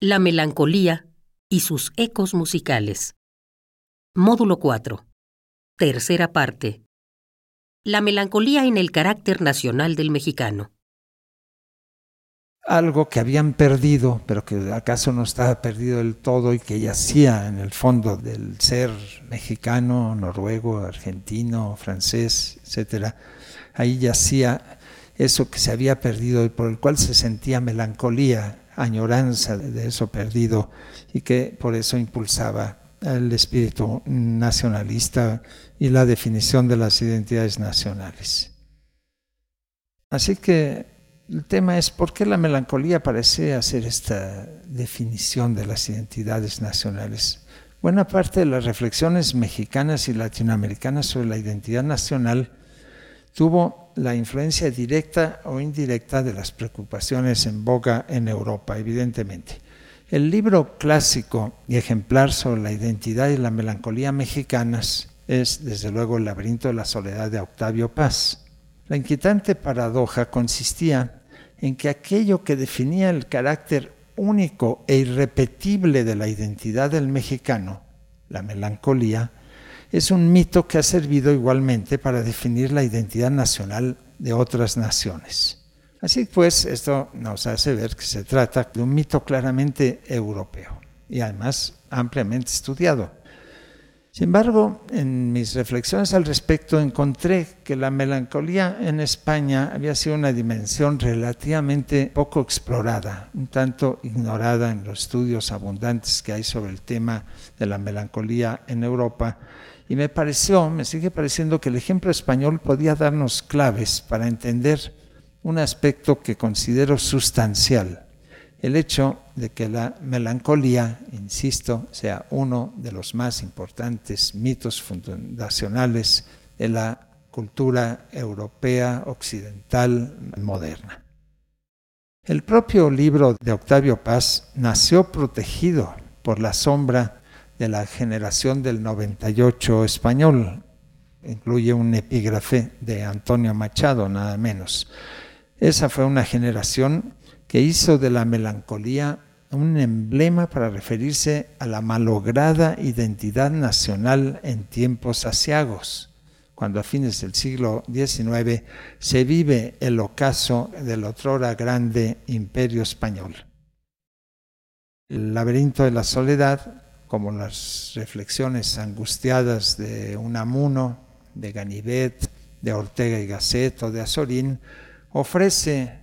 La melancolía y sus ecos musicales. Módulo 4. Tercera parte. La melancolía en el carácter nacional del mexicano. Algo que habían perdido, pero que acaso no estaba perdido del todo y que yacía en el fondo del ser mexicano, noruego, argentino, francés, etc. Ahí yacía eso que se había perdido y por el cual se sentía melancolía, añoranza de eso perdido y que por eso impulsaba el espíritu nacionalista y la definición de las identidades nacionales. Así que el tema es por qué la melancolía parece hacer esta definición de las identidades nacionales. Buena parte de las reflexiones mexicanas y latinoamericanas sobre la identidad nacional tuvo la influencia directa o indirecta de las preocupaciones en boga en Europa, evidentemente. El libro clásico y ejemplar sobre la identidad y la melancolía mexicanas es, desde luego, El laberinto de la soledad de Octavio Paz. La inquietante paradoja consistía en que aquello que definía el carácter único e irrepetible de la identidad del mexicano, la melancolía, es un mito que ha servido igualmente para definir la identidad nacional de otras naciones. Así pues, esto nos hace ver que se trata de un mito claramente europeo y además ampliamente estudiado. Sin embargo, en mis reflexiones al respecto encontré que la melancolía en España había sido una dimensión relativamente poco explorada, un tanto ignorada en los estudios abundantes que hay sobre el tema de la melancolía en Europa. Y me pareció, me sigue pareciendo que el ejemplo español podía darnos claves para entender un aspecto que considero sustancial, el hecho de que la melancolía, insisto, sea uno de los más importantes mitos fundacionales de la cultura europea occidental moderna. El propio libro de Octavio Paz nació protegido por la sombra de la generación del 98 español. Incluye un epígrafe de Antonio Machado, nada menos. Esa fue una generación que hizo de la melancolía un emblema para referirse a la malograda identidad nacional en tiempos asiagos, cuando a fines del siglo XIX se vive el ocaso del otrora grande imperio español. El laberinto de la soledad, como las reflexiones angustiadas de Unamuno, de Ganivet, de Ortega y Gasset o de Azorín, ofrece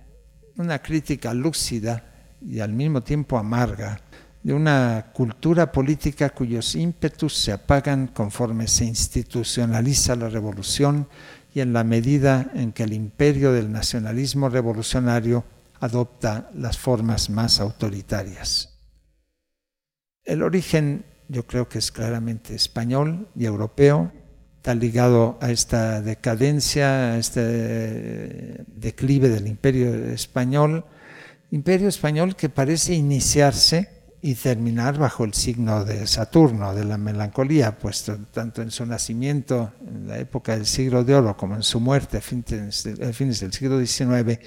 una crítica lúcida y al mismo tiempo amarga de una cultura política cuyos ímpetus se apagan conforme se institucionaliza la revolución y en la medida en que el imperio del nacionalismo revolucionario adopta las formas más autoritarias. El origen yo creo que es claramente español y europeo, está ligado a esta decadencia, a este declive del imperio español, imperio español que parece iniciarse y terminar bajo el signo de Saturno, de la melancolía, puesto tanto en su nacimiento, en la época del siglo de oro, como en su muerte a fines, del siglo XIX,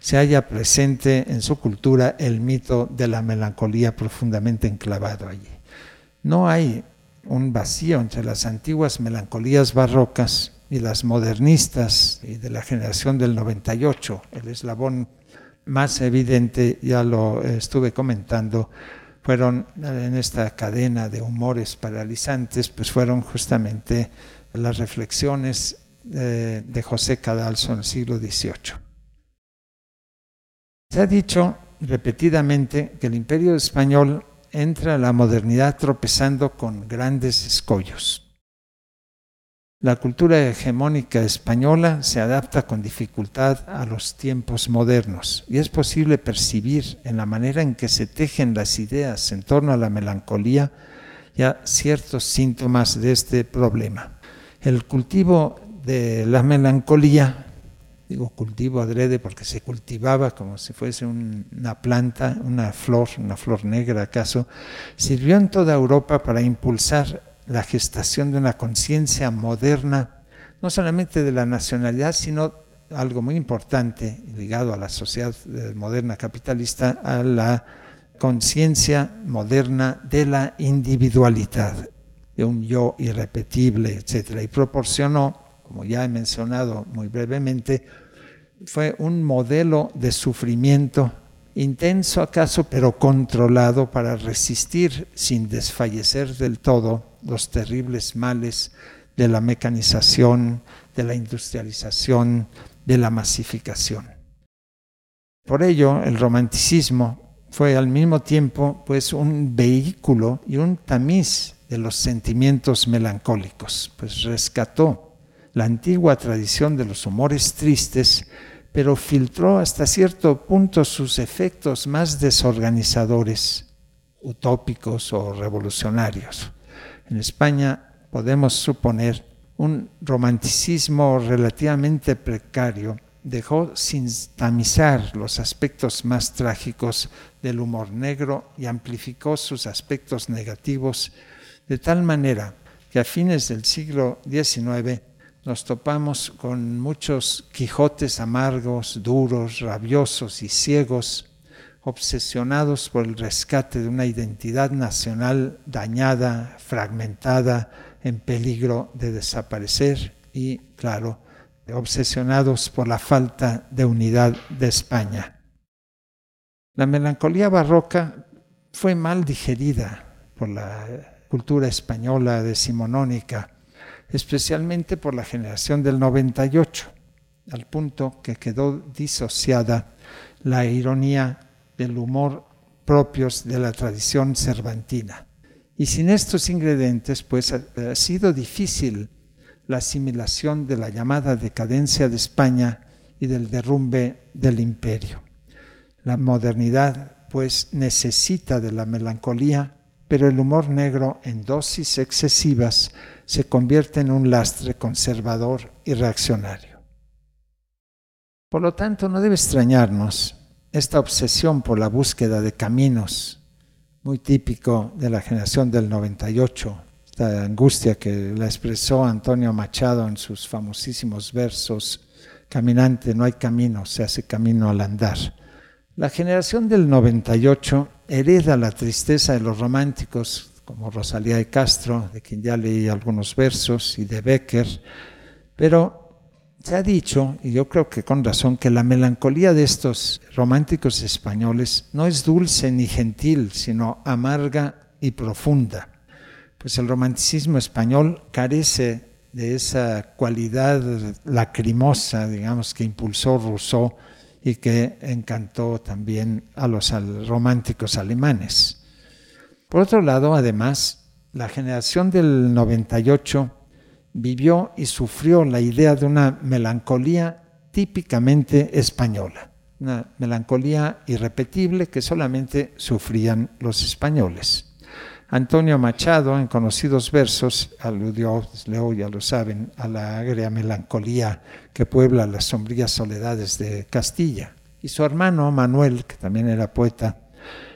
se halla presente en su cultura el mito de la melancolía profundamente enclavado allí. No hay un vacío entre las antiguas melancolías barrocas y las modernistas y de la generación del 98. El eslabón más evidente, ya lo estuve comentando, fueron en esta cadena de humores paralizantes, pues fueron justamente las reflexiones de, de José Cadalso en el siglo XVIII. Se ha dicho repetidamente que el imperio español entra la modernidad tropezando con grandes escollos. La cultura hegemónica española se adapta con dificultad a los tiempos modernos y es posible percibir en la manera en que se tejen las ideas en torno a la melancolía ya ciertos síntomas de este problema. El cultivo de la melancolía digo cultivo adrede porque se cultivaba como si fuese una planta, una flor, una flor negra acaso, sirvió en toda Europa para impulsar la gestación de una conciencia moderna, no solamente de la nacionalidad, sino algo muy importante ligado a la sociedad moderna capitalista, a la conciencia moderna de la individualidad, de un yo irrepetible, etc. Y proporcionó, como ya he mencionado muy brevemente, fue un modelo de sufrimiento intenso acaso, pero controlado para resistir sin desfallecer del todo los terribles males de la mecanización, de la industrialización, de la masificación. Por ello, el romanticismo fue al mismo tiempo pues un vehículo y un tamiz de los sentimientos melancólicos, pues rescató la antigua tradición de los humores tristes pero filtró hasta cierto punto sus efectos más desorganizadores, utópicos o revolucionarios. En España podemos suponer un romanticismo relativamente precario dejó sin tamizar los aspectos más trágicos del humor negro y amplificó sus aspectos negativos de tal manera que a fines del siglo XIX nos topamos con muchos Quijotes amargos, duros, rabiosos y ciegos, obsesionados por el rescate de una identidad nacional dañada, fragmentada, en peligro de desaparecer y, claro, obsesionados por la falta de unidad de España. La melancolía barroca fue mal digerida por la cultura española decimonónica especialmente por la generación del 98, al punto que quedó disociada la ironía del humor propios de la tradición cervantina. Y sin estos ingredientes, pues ha sido difícil la asimilación de la llamada decadencia de España y del derrumbe del imperio. La modernidad, pues, necesita de la melancolía, pero el humor negro en dosis excesivas se convierte en un lastre conservador y reaccionario. Por lo tanto, no debe extrañarnos esta obsesión por la búsqueda de caminos, muy típico de la generación del 98, esta angustia que la expresó Antonio Machado en sus famosísimos versos, Caminante, no hay camino, se hace camino al andar. La generación del 98 hereda la tristeza de los románticos como Rosalía de Castro, de quien ya leí algunos versos, y de Becker, pero se ha dicho, y yo creo que con razón, que la melancolía de estos románticos españoles no es dulce ni gentil, sino amarga y profunda. Pues el romanticismo español carece de esa cualidad lacrimosa, digamos, que impulsó Rousseau y que encantó también a los románticos alemanes. Por otro lado, además, la generación del 98 vivió y sufrió la idea de una melancolía típicamente española, una melancolía irrepetible que solamente sufrían los españoles. Antonio Machado, en conocidos versos, aludió, leo ya lo saben, a la agria melancolía que puebla las sombrías soledades de Castilla. Y su hermano Manuel, que también era poeta,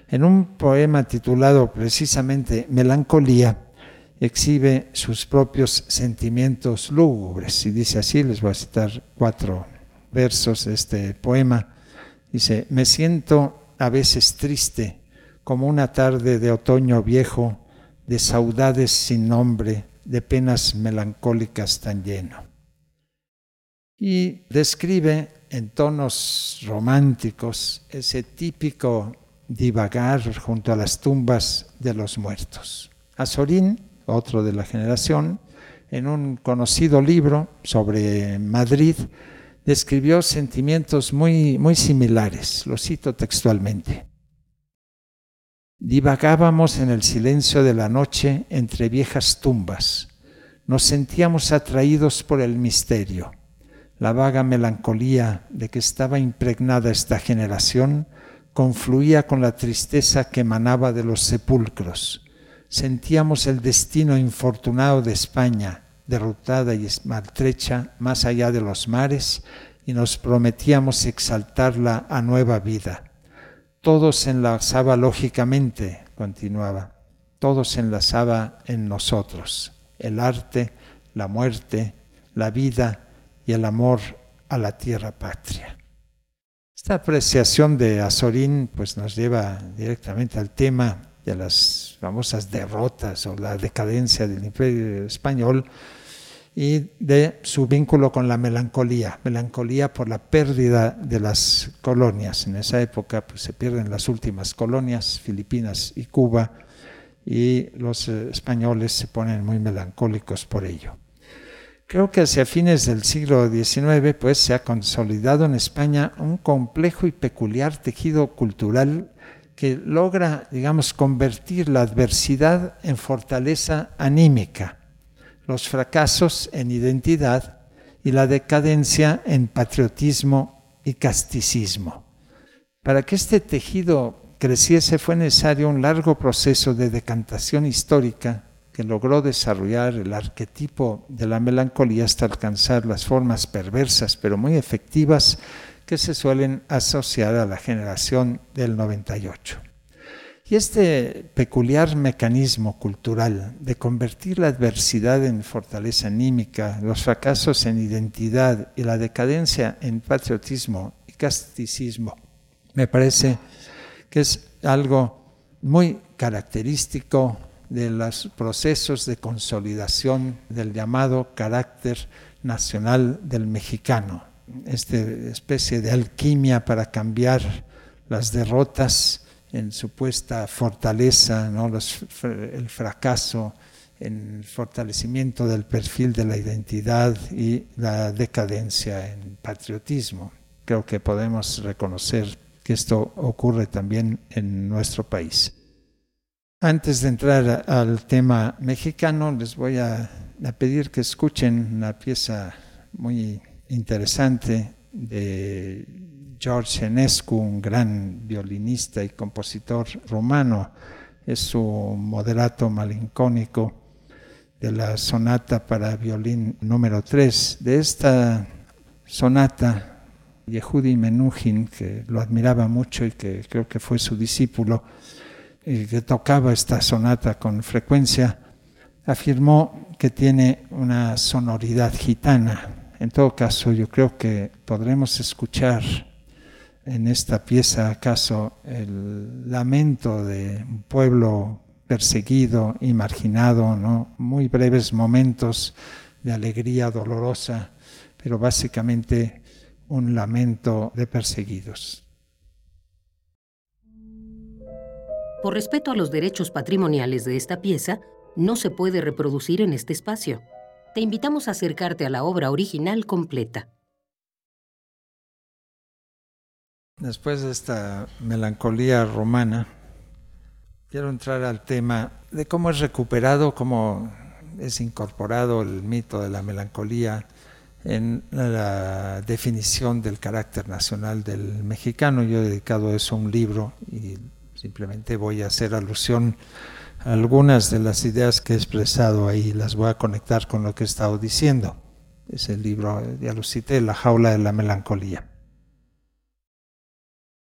en un poema titulado precisamente Melancolía, exhibe sus propios sentimientos lúgubres. Y dice así, les voy a citar cuatro versos de este poema. Dice, me siento a veces triste, como una tarde de otoño viejo, de saudades sin nombre, de penas melancólicas tan lleno. Y describe en tonos románticos ese típico divagar junto a las tumbas de los muertos. Azorín, otro de la generación, en un conocido libro sobre Madrid, describió sentimientos muy, muy similares. Lo cito textualmente. Divagábamos en el silencio de la noche entre viejas tumbas. Nos sentíamos atraídos por el misterio, la vaga melancolía de que estaba impregnada esta generación confluía con la tristeza que emanaba de los sepulcros. Sentíamos el destino infortunado de España, derrotada y maltrecha más allá de los mares, y nos prometíamos exaltarla a nueva vida. Todo se enlazaba lógicamente, continuaba, todo se enlazaba en nosotros, el arte, la muerte, la vida y el amor a la tierra patria. Esta apreciación de Azorín pues, nos lleva directamente al tema de las famosas derrotas o la decadencia del imperio español y de su vínculo con la melancolía, melancolía por la pérdida de las colonias. En esa época pues, se pierden las últimas colonias, Filipinas y Cuba, y los eh, españoles se ponen muy melancólicos por ello. Creo que hacia fines del siglo XIX pues, se ha consolidado en España un complejo y peculiar tejido cultural que logra, digamos, convertir la adversidad en fortaleza anímica, los fracasos en identidad y la decadencia en patriotismo y casticismo. Para que este tejido creciese fue necesario un largo proceso de decantación histórica que logró desarrollar el arquetipo de la melancolía hasta alcanzar las formas perversas pero muy efectivas que se suelen asociar a la generación del 98. Y este peculiar mecanismo cultural de convertir la adversidad en fortaleza anímica, los fracasos en identidad y la decadencia en patriotismo y casticismo, me parece que es algo muy característico de los procesos de consolidación del llamado carácter nacional del mexicano, esta especie de alquimia para cambiar las derrotas en supuesta fortaleza, ¿no? el fracaso en el fortalecimiento del perfil de la identidad y la decadencia en patriotismo. Creo que podemos reconocer que esto ocurre también en nuestro país. Antes de entrar al tema mexicano, les voy a, pedir que escuchen una pieza muy interesante de George Enescu, un gran violinista y compositor romano. Es su moderato malincónico de la sonata para violín número 3. De esta sonata Yehudi Menuhin, que lo admiraba mucho y que creo que fue su discípulo, y que tocaba esta sonata con frecuencia, afirmó que tiene una sonoridad gitana. En todo caso, yo creo que podremos escuchar en esta pieza acaso el lamento de un pueblo perseguido y marginado, ¿no? muy breves momentos de alegría dolorosa, pero básicamente un lamento de perseguidos. Por respeto a los derechos patrimoniales de esta pieza, no se puede reproducir en este espacio. Te invitamos a acercarte a la obra original completa. Después de esta melancolía romana, quiero entrar al tema de cómo es recuperado, cómo es incorporado el mito de la melancolía en la definición del carácter nacional del mexicano. Yo he dedicado eso a un libro y simplemente voy a hacer alusión a algunas de las ideas que he expresado ahí, las voy a conectar con lo que he estado diciendo. Es el libro, ya lo cité, La jaula de la melancolía.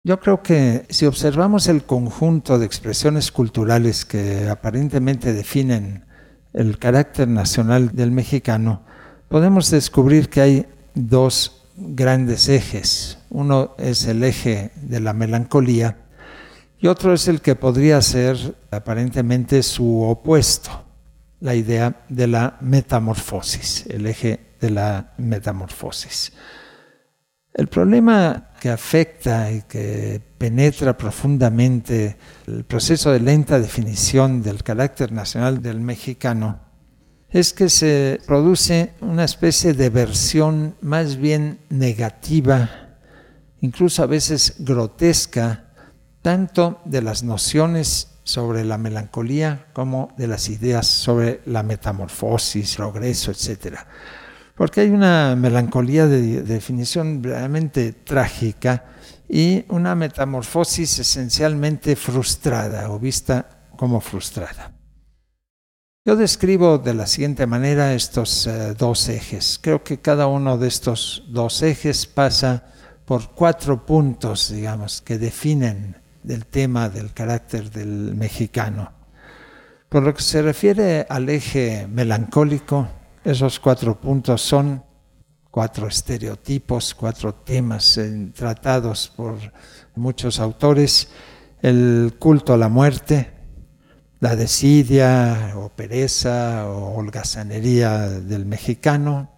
Yo creo que si observamos el conjunto de expresiones culturales que aparentemente definen el carácter nacional del mexicano, podemos descubrir que hay dos grandes ejes. Uno es el eje de la melancolía y otro es el que podría ser aparentemente su opuesto, la idea de la metamorfosis, el eje de la metamorfosis. El problema que afecta y que penetra profundamente el proceso de lenta definición del carácter nacional del mexicano es que se produce una especie de versión más bien negativa, incluso a veces grotesca, tanto de las nociones sobre la melancolía como de las ideas sobre la metamorfosis, progreso, etc. Porque hay una melancolía de definición realmente trágica y una metamorfosis esencialmente frustrada o vista como frustrada. Yo describo de la siguiente manera estos eh, dos ejes. Creo que cada uno de estos dos ejes pasa por cuatro puntos, digamos, que definen el tema del carácter del mexicano. Por lo que se refiere al eje melancólico, esos cuatro puntos son cuatro estereotipos, cuatro temas tratados por muchos autores, el culto a la muerte, la desidia o pereza o holgazanería del mexicano,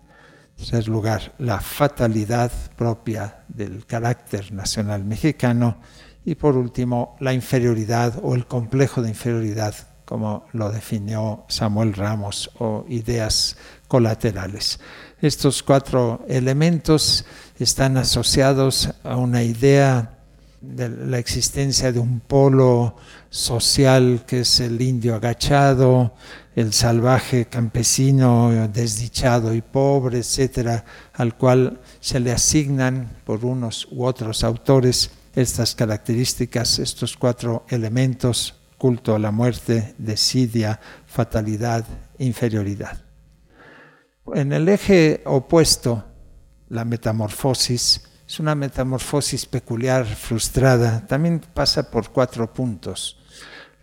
en tercer lugar, la fatalidad propia del carácter nacional mexicano y por último, la inferioridad o el complejo de inferioridad, como lo definió Samuel Ramos, o ideas colaterales. Estos cuatro elementos están asociados a una idea de la existencia de un polo social que es el indio agachado, el salvaje campesino desdichado y pobre, etcétera, al cual se le asignan por unos u otros autores estas características, estos cuatro elementos, culto a la muerte, desidia, fatalidad, inferioridad. En el eje opuesto, la metamorfosis, es una metamorfosis peculiar, frustrada, también pasa por cuatro puntos.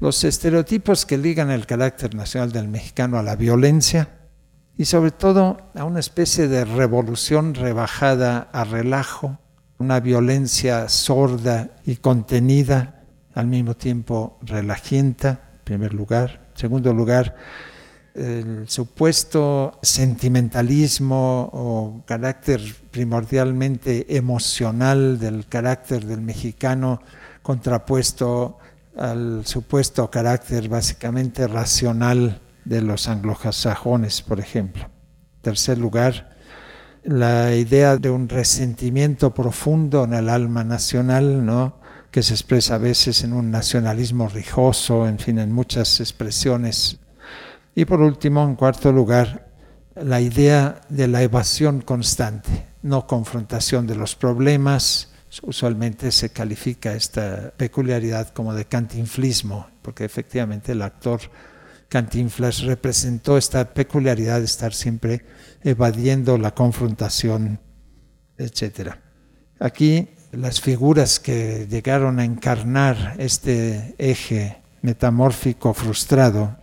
Los estereotipos que ligan el carácter nacional del mexicano a la violencia y sobre todo a una especie de revolución rebajada a relajo, una violencia sorda y contenida, al mismo tiempo relajienta, en primer lugar. En segundo lugar, el supuesto sentimentalismo o carácter primordialmente emocional del carácter del mexicano contrapuesto al supuesto carácter básicamente racional de los anglosajones, por ejemplo. En tercer lugar, la idea de un resentimiento profundo en el alma nacional, ¿no? Que se expresa a veces en un nacionalismo rijoso, en fin, en muchas expresiones y por último, en cuarto lugar, la idea de la evasión constante, no confrontación de los problemas. Usualmente se califica esta peculiaridad como de cantinflismo, porque efectivamente el actor Cantinflas representó esta peculiaridad de estar siempre evadiendo la confrontación, etc. Aquí las figuras que llegaron a encarnar este eje metamórfico frustrado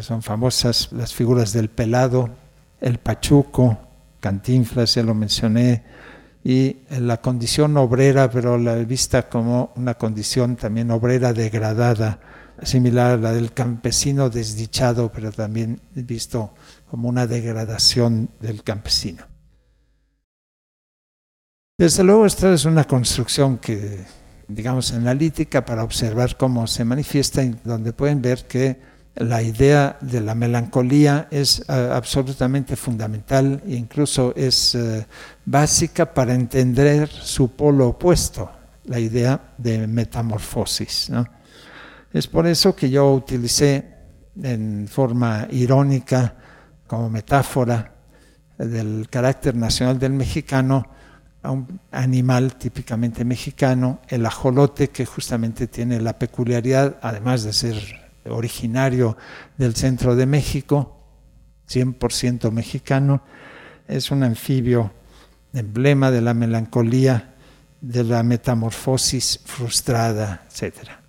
son famosas las figuras del pelado, el pachuco, Cantinflas, ya lo mencioné, y la condición obrera, pero la vista como una condición también obrera degradada, similar a la del campesino desdichado, pero también visto como una degradación del campesino. Desde luego, esta es una construcción que, digamos, analítica para observar cómo se manifiesta, donde pueden ver que la idea de la melancolía es eh, absolutamente fundamental e incluso es eh, básica para entender su polo opuesto, la idea de metamorfosis. Es por eso que yo utilicé en forma irónica, como metáfora del carácter nacional del mexicano, a un animal típicamente mexicano, el ajolote, que justamente tiene la peculiaridad, además de ser originario del centro de México, 100% mexicano, es un anfibio emblema de la melancolía, de la metamorfosis frustrada, etc.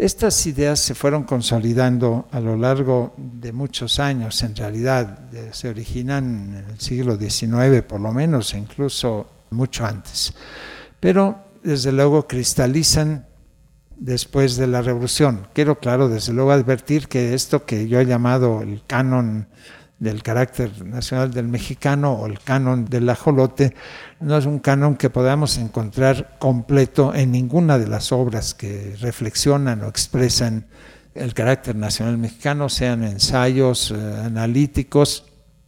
Estas ideas se fueron consolidando a lo largo de muchos años, en realidad se originan en el siglo XIX por lo menos, incluso mucho antes, pero desde luego cristalizan después de la revolución. Quiero, claro, desde luego advertir que esto que yo he llamado el canon del carácter nacional del mexicano o el canon del ajolote, no es un canon que podamos encontrar completo en ninguna de las obras que reflexionan o expresan el carácter nacional mexicano, sean ensayos eh, analíticos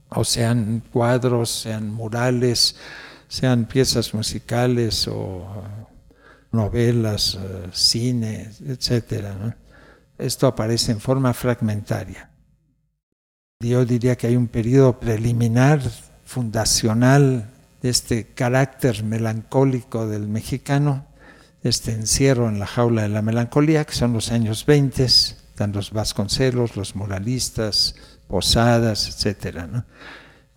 o sean cuadros, sean murales, sean piezas musicales o novelas, eh, cine, etc. Esto aparece en forma fragmentaria. Yo diría que hay un periodo preliminar, fundacional, de este carácter melancólico del mexicano, este encierro en la jaula de la melancolía, que son los años 20, están los Vasconcelos, los moralistas, Posadas, etc.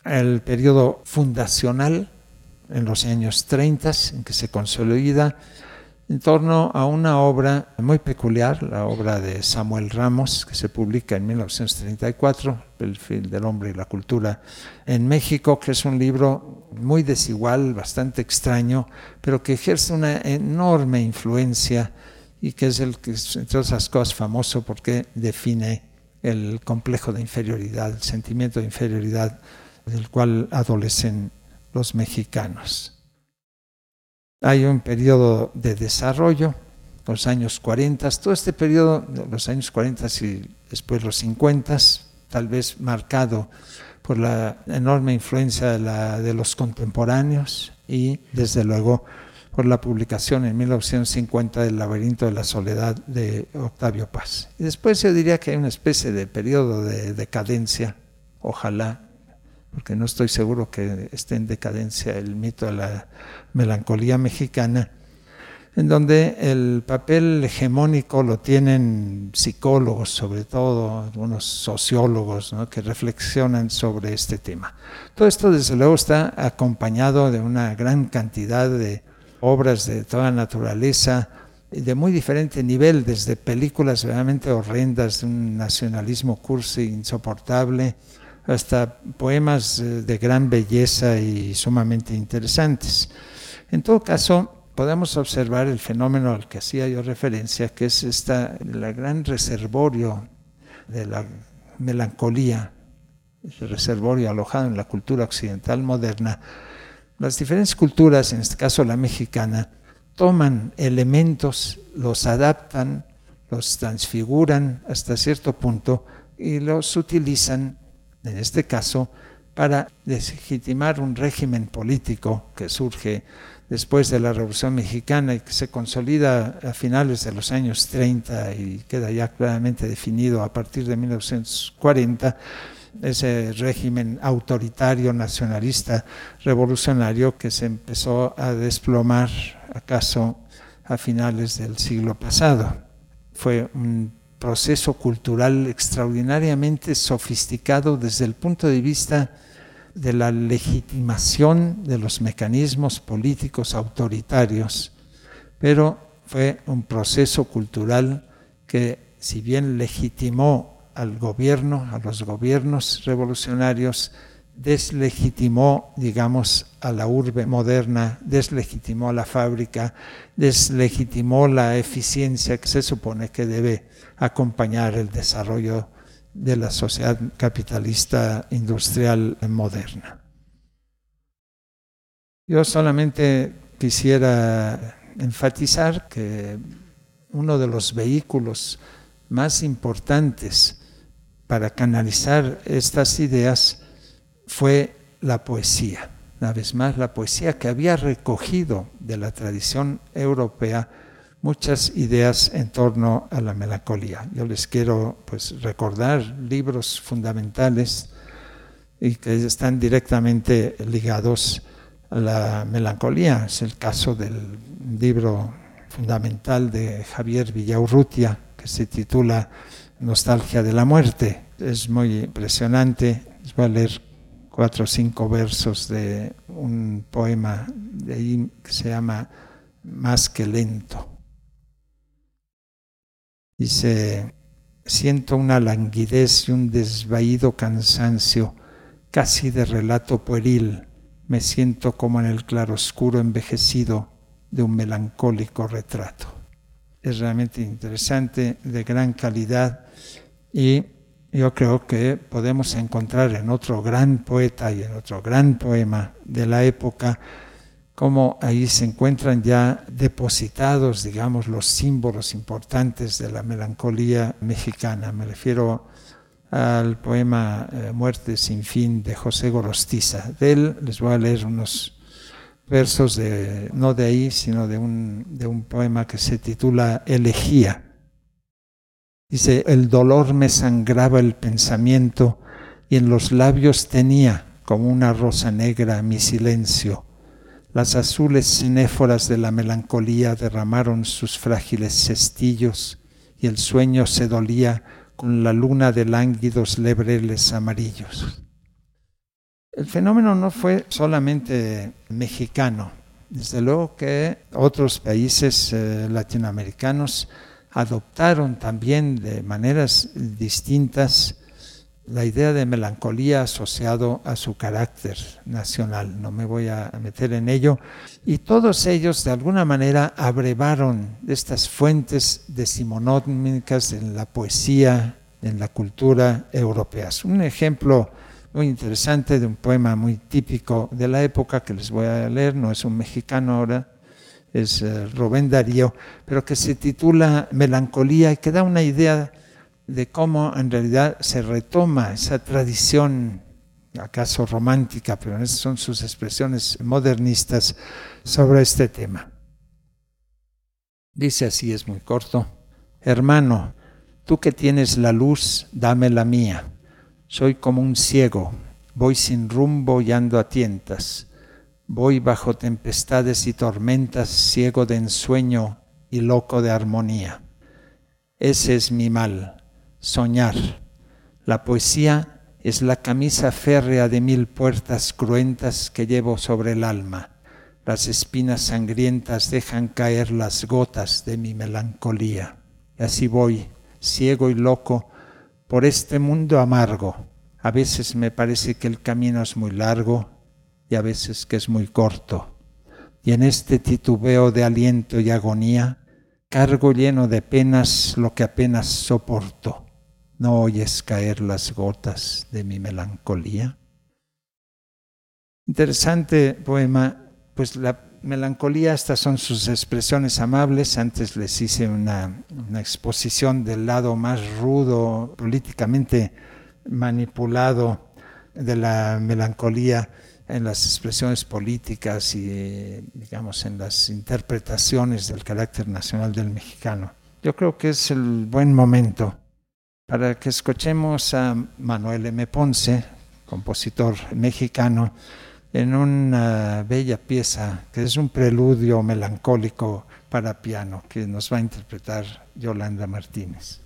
El periodo fundacional, en los años 30, en que se consolida en torno a una obra muy peculiar, la obra de Samuel Ramos, que se publica en 1934, El fin del hombre y la cultura en México, que es un libro muy desigual, bastante extraño, pero que ejerce una enorme influencia y que es el que, entre otras cosas, famoso porque define el complejo de inferioridad, el sentimiento de inferioridad del cual adolecen los mexicanos. Hay un periodo de desarrollo, los años 40, todo este periodo, los años 40 y después los 50, tal vez marcado por la enorme influencia de, los contemporáneos y desde luego por la publicación en 1950 del laberinto de la soledad de Octavio Paz. Y después yo diría que hay una especie de periodo de decadencia, ojalá, porque no estoy seguro que esté en decadencia el mito de la melancolía mexicana, en donde el papel hegemónico lo tienen psicólogos, sobre todo algunos sociólogos, que reflexionan sobre este tema. Todo esto, desde luego, está acompañado de una gran cantidad de obras de toda naturaleza, de muy diferente nivel, desde películas realmente horrendas de un nacionalismo cursi insoportable, hasta poemas eh, de gran belleza y sumamente interesantes. En todo caso, podemos observar el fenómeno al que hacía yo referencia, que es esta, el gran reservorio de la melancolía, el reservorio alojado en la cultura occidental moderna. Las diferentes culturas, en este caso la mexicana, toman elementos, los adaptan, los transfiguran hasta cierto punto y los utilizan en este caso, para deslegitimar un régimen político que surge después de la Revolución Mexicana y que se consolida a finales de los años 30 y queda ya claramente definido a partir de 1940, ese régimen autoritario, nacionalista, revolucionario que se empezó a desplomar acaso a finales del siglo pasado. Fue un proceso cultural extraordinariamente sofisticado desde el punto de vista de la legitimación de los mecanismos políticos autoritarios, pero fue un proceso cultural que si bien legitimó al gobierno, a los gobiernos revolucionarios, deslegitimó, digamos, a la urbe moderna, deslegitimó a la fábrica, deslegitimó la eficiencia que se supone que debe acompañar el desarrollo de la sociedad capitalista industrial moderna. Yo solamente quisiera enfatizar que uno de los vehículos más importantes para canalizar estas ideas fue la poesía. Una vez más, la poesía que había recogido de la tradición europea muchas ideas en torno a la melancolía. Yo les quiero pues, recordar libros fundamentales y que están directamente ligados a la melancolía. Es el caso del libro fundamental de Javier Villaurrutia, que se titula Nostalgia de la muerte. Es muy impresionante. Les voy a leer cuatro o cinco versos de un poema de ahí que se llama Más que lento. Dice, siento una languidez y un desvaído cansancio, casi de relato pueril. Me siento como en el claroscuro envejecido de un melancólico retrato. Es realmente interesante, de gran calidad y yo creo que podemos encontrar en otro gran poeta y en otro gran poema de la época cómo ahí se encuentran ya depositados, digamos, los símbolos importantes de la melancolía mexicana. Me refiero al poema eh, Muerte sin fin de José Gorostiza. De él les voy a leer unos versos, de, no de ahí, sino de un, de un poema que se titula Elegía. Dice, el dolor me sangraba el pensamiento y en los labios tenía como una rosa negra mi silencio. Las azules cinéforas de la melancolía derramaron sus frágiles cestillos y el sueño se dolía con la luna de lánguidos lebreles amarillos. El fenómeno no fue solamente mexicano, Desde luego que otros países eh, latinoamericanos adoptaron también de maneras distintas la idea de melancolía asociado a su carácter nacional. No me voy a meter en ello. Y todos ellos de alguna manera abrevaron estas fuentes decimonómicas en la poesía, en la cultura europea. Un ejemplo muy interesante de un poema muy típico de la época que les voy a leer, no es un mexicano ahora, es eh, Rubén Darío, pero que se titula Melancolía y que da una idea de cómo en realidad se retoma esa tradición, acaso romántica, pero esas son sus expresiones modernistas sobre este tema. Dice así, es muy corto, hermano, tú que tienes la luz, dame la mía. Soy como un ciego, voy sin rumbo y ando a tientas. Voy bajo tempestades y tormentas, ciego de ensueño y loco de armonía. Ese es mi mal, soñar. La poesía es la camisa férrea de mil puertas cruentas que llevo sobre el alma. Las espinas sangrientas dejan caer las gotas de mi melancolía. Y así voy, ciego y loco, por este mundo amargo. A veces me parece que el camino es muy largo y a veces que es muy corto. Y en este titubeo de aliento y agonía, cargo lleno de penas lo que apenas soporto ¿No oyes caer las gotas de mi melancolía? Interesante poema, pues la melancolía, estas son sus expresiones amables. Antes les hice una, una exposición del lado más rudo, políticamente manipulado de la melancolía en las expresiones políticas y, digamos, en las interpretaciones del carácter nacional del mexicano. Yo creo que es el buen momento para que escuchemos a Manuel M. Ponce, compositor mexicano, en una bella pieza que es un preludio melancólico para piano que nos va a interpretar Yolanda Martínez.